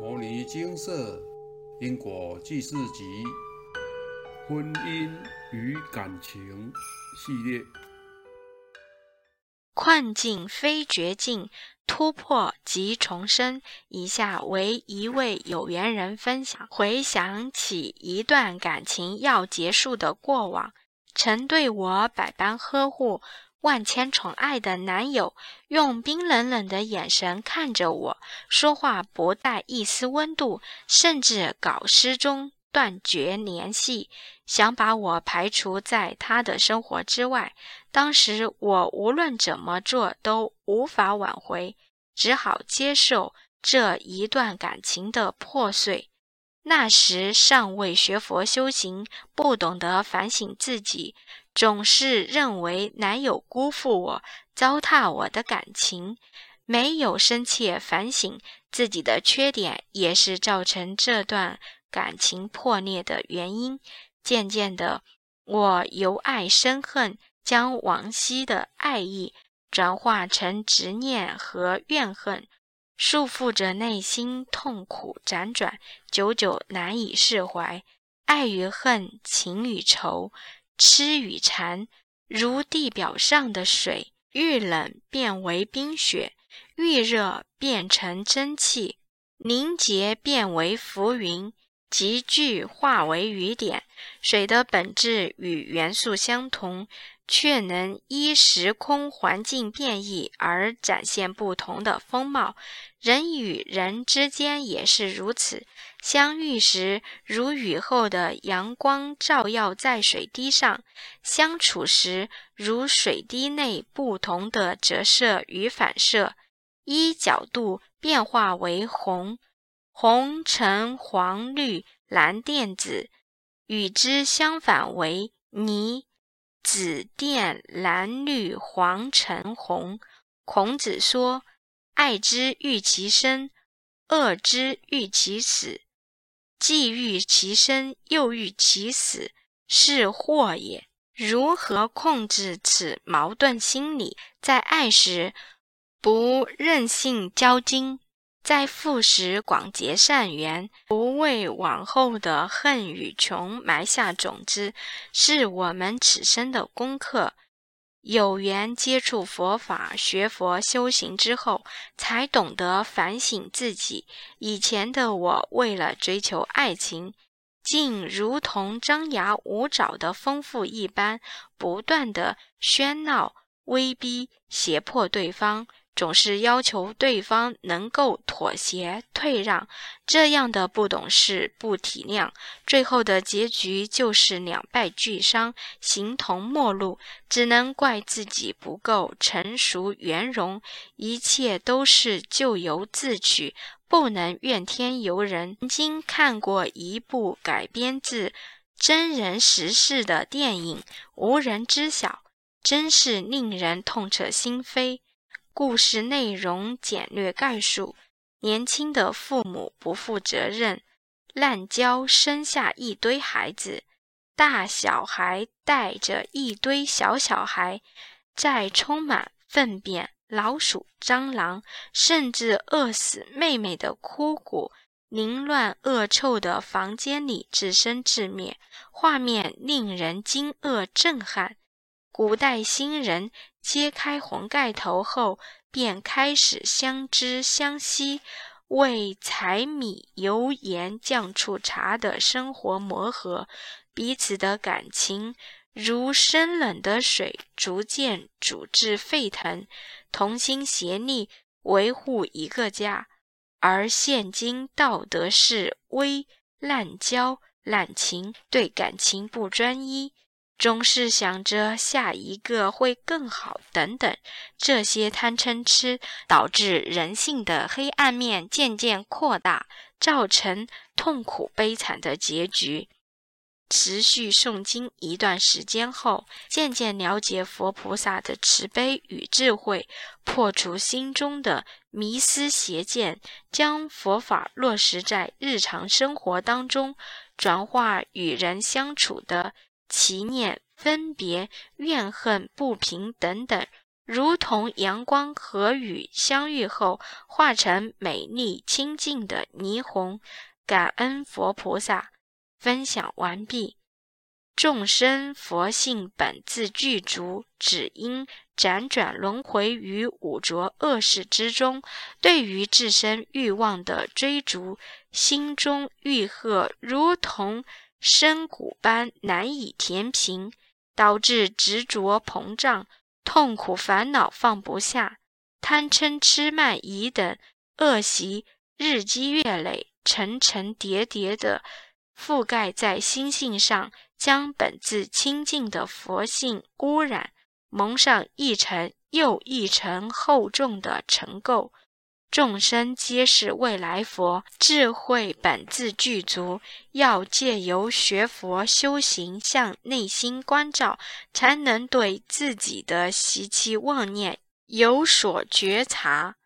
《摩尼金色因果记事集》婚姻与感情系列，困境非绝境，突破即重生。以下为一位有缘人分享：回想起一段感情要结束的过往，曾对我百般呵护。万千宠爱的男友用冰冷冷的眼神看着我，说话不带一丝温度，甚至搞失踪、断绝联系，想把我排除在他的生活之外。当时我无论怎么做都无法挽回，只好接受这一段感情的破碎。那时尚未学佛修行，不懂得反省自己。总是认为男友辜负我、糟蹋我的感情，没有深切反省自己的缺点，也是造成这段感情破裂的原因。渐渐的，我由爱生恨，将往昔的爱意转化成执念和怨恨，束缚着内心，痛苦辗转，久久难以释怀。爱与恨，情与仇。痴与缠，如地表上的水，遇冷变为冰雪，遇热变成蒸汽，凝结变为浮云，集聚化为雨点。水的本质与元素相同，却能依时空环境变异而展现不同的风貌。人与人之间也是如此。相遇时如雨后的阳光照耀在水滴上，相处时如水滴内不同的折射与反射，依角度变化为红、红、橙、黄、绿、蓝、靛、紫；与之相反为泥、紫、靛、蓝、绿、黄、橙、红。孔子说：“爱之欲其生，恶之欲其死。”既欲其生，又欲其死，是祸也。如何控制此矛盾心理？在爱时不任性交精，在富时广结善缘，不为往后的恨与穷埋下种子，是我们此生的功课。有缘接触佛法、学佛修行之后，才懂得反省自己。以前的我，为了追求爱情，竟如同张牙舞爪的疯妇一般，不断的喧闹、威逼、胁迫对方。总是要求对方能够妥协退让，这样的不懂事、不体谅，最后的结局就是两败俱伤、形同陌路。只能怪自己不够成熟圆融，一切都是咎由自取，不能怨天尤人。曾经看过一部改编自真人实事的电影《无人知晓》，真是令人痛彻心扉。故事内容简略概述：年轻的父母不负责任，滥交生下一堆孩子，大小孩带着一堆小小孩，在充满粪便、老鼠、蟑螂，甚至饿死妹妹的枯骨、凌乱恶臭的房间里自生自灭，画面令人惊愕震撼。古代新人揭开红盖头后，便开始相知相惜，为柴米油盐酱醋茶的生活磨合，彼此的感情如生冷的水，逐渐煮至沸腾，同心协力维护一个家。而现今道德是微滥交、滥情，对感情不专一。总是想着下一个会更好，等等，这些贪嗔痴导致人性的黑暗面渐渐扩大，造成痛苦悲惨的结局。持续诵经一段时间后，渐渐了解佛菩萨的慈悲与智慧，破除心中的迷思邪见，将佛法落实在日常生活当中，转化与人相处的。祈念、分别、怨恨、不平等等，如同阳光和雨相遇后化成美丽清净的霓虹。感恩佛菩萨，分享完毕。众生佛性本自具足，只因辗转轮回于五浊恶世之中，对于自身欲望的追逐，心中欲壑如同深谷般难以填平，导致执着膨胀，痛苦烦恼放不下，贪嗔痴慢疑等恶习日积月累，层层叠叠的覆盖在心性上。将本自清净的佛性污染，蒙上一层又一层厚重的尘垢。众生皆是未来佛，智慧本自具足，要借由学佛修行，向内心关照，才能对自己的习气妄念有所觉察。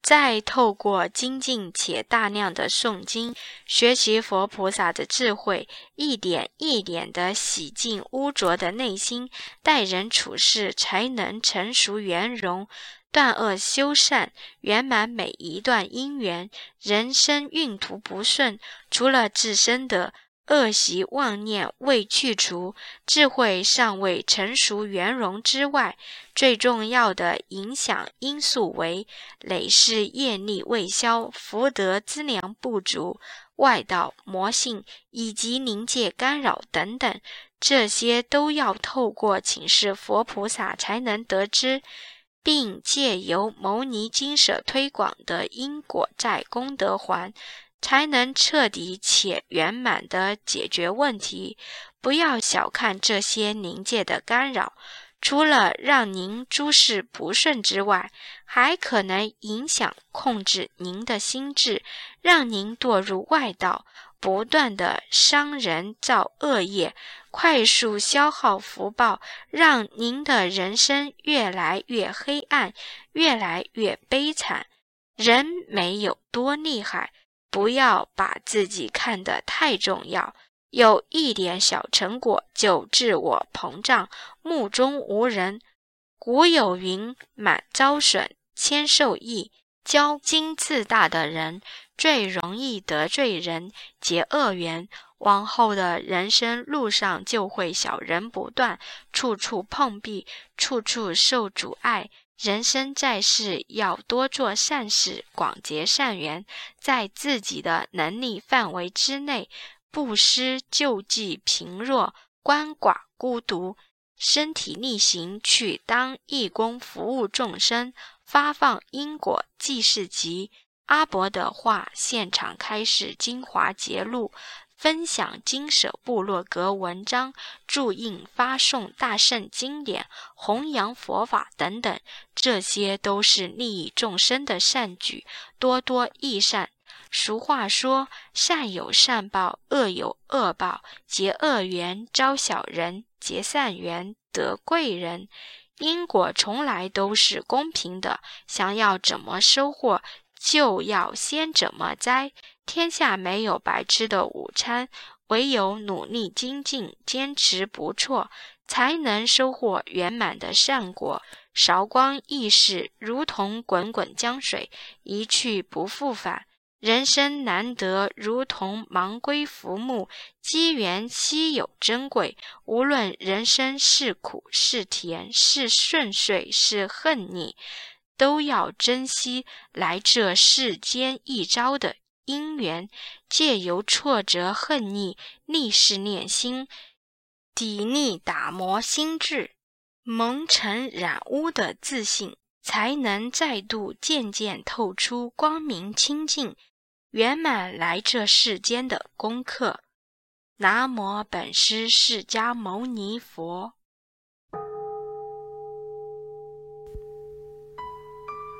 再透过精进且大量的诵经，学习佛菩萨的智慧，一点一点地洗净污浊的内心，待人处事才能成熟圆融，断恶修善，圆满每一段因缘。人生运途不顺，除了自身的。恶习妄念未去除，智慧尚未成熟圆融之外，最重要的影响因素为累世业力未消、福德资粮不足、外道魔性以及灵界干扰等等，这些都要透过请示佛菩萨才能得知，并借由牟尼经舍推广的因果债功德还。才能彻底且圆满地解决问题。不要小看这些灵界的干扰，除了让您诸事不顺之外，还可能影响控制您的心智，让您堕入外道，不断地伤人造恶业，快速消耗福报，让您的人生越来越黑暗，越来越悲惨。人没有多厉害。不要把自己看得太重要，有一点小成果就自我膨胀，目中无人。古有云：“满招损，谦受益。”骄矜自大的人最容易得罪人，结恶缘。往后的人生路上就会小人不断，处处碰壁，处处受阻碍。人生在世，要多做善事，广结善缘，在自己的能力范围之内，布施救济贫弱、鳏寡孤独，身体力行去当义工，服务众生，发放因果济世集。阿伯的话，现场开示精华节录。分享经舍部落格文章，注印发送大圣经典，弘扬佛法等等，这些都是利益众生的善举，多多益善。俗话说：“善有善报，恶有恶报。结恶缘招小人，结善缘得贵人。因果从来都是公平的，想要怎么收获，就要先怎么栽。”天下没有白吃的午餐，唯有努力精进、坚持不辍，才能收获圆满的善果。韶光易逝，如同滚滚江水，一去不复返。人生难得，如同盲龟浮木，机缘稀有珍贵。无论人生是苦是甜，是顺遂是恨逆，都要珍惜来这世间一遭的。因缘借由挫折、恨逆、逆势念心，砥砺打磨心智，蒙尘染污的自信，才能再度渐渐透出光明清净，圆满来这世间的功课。南无本师释迦牟尼佛。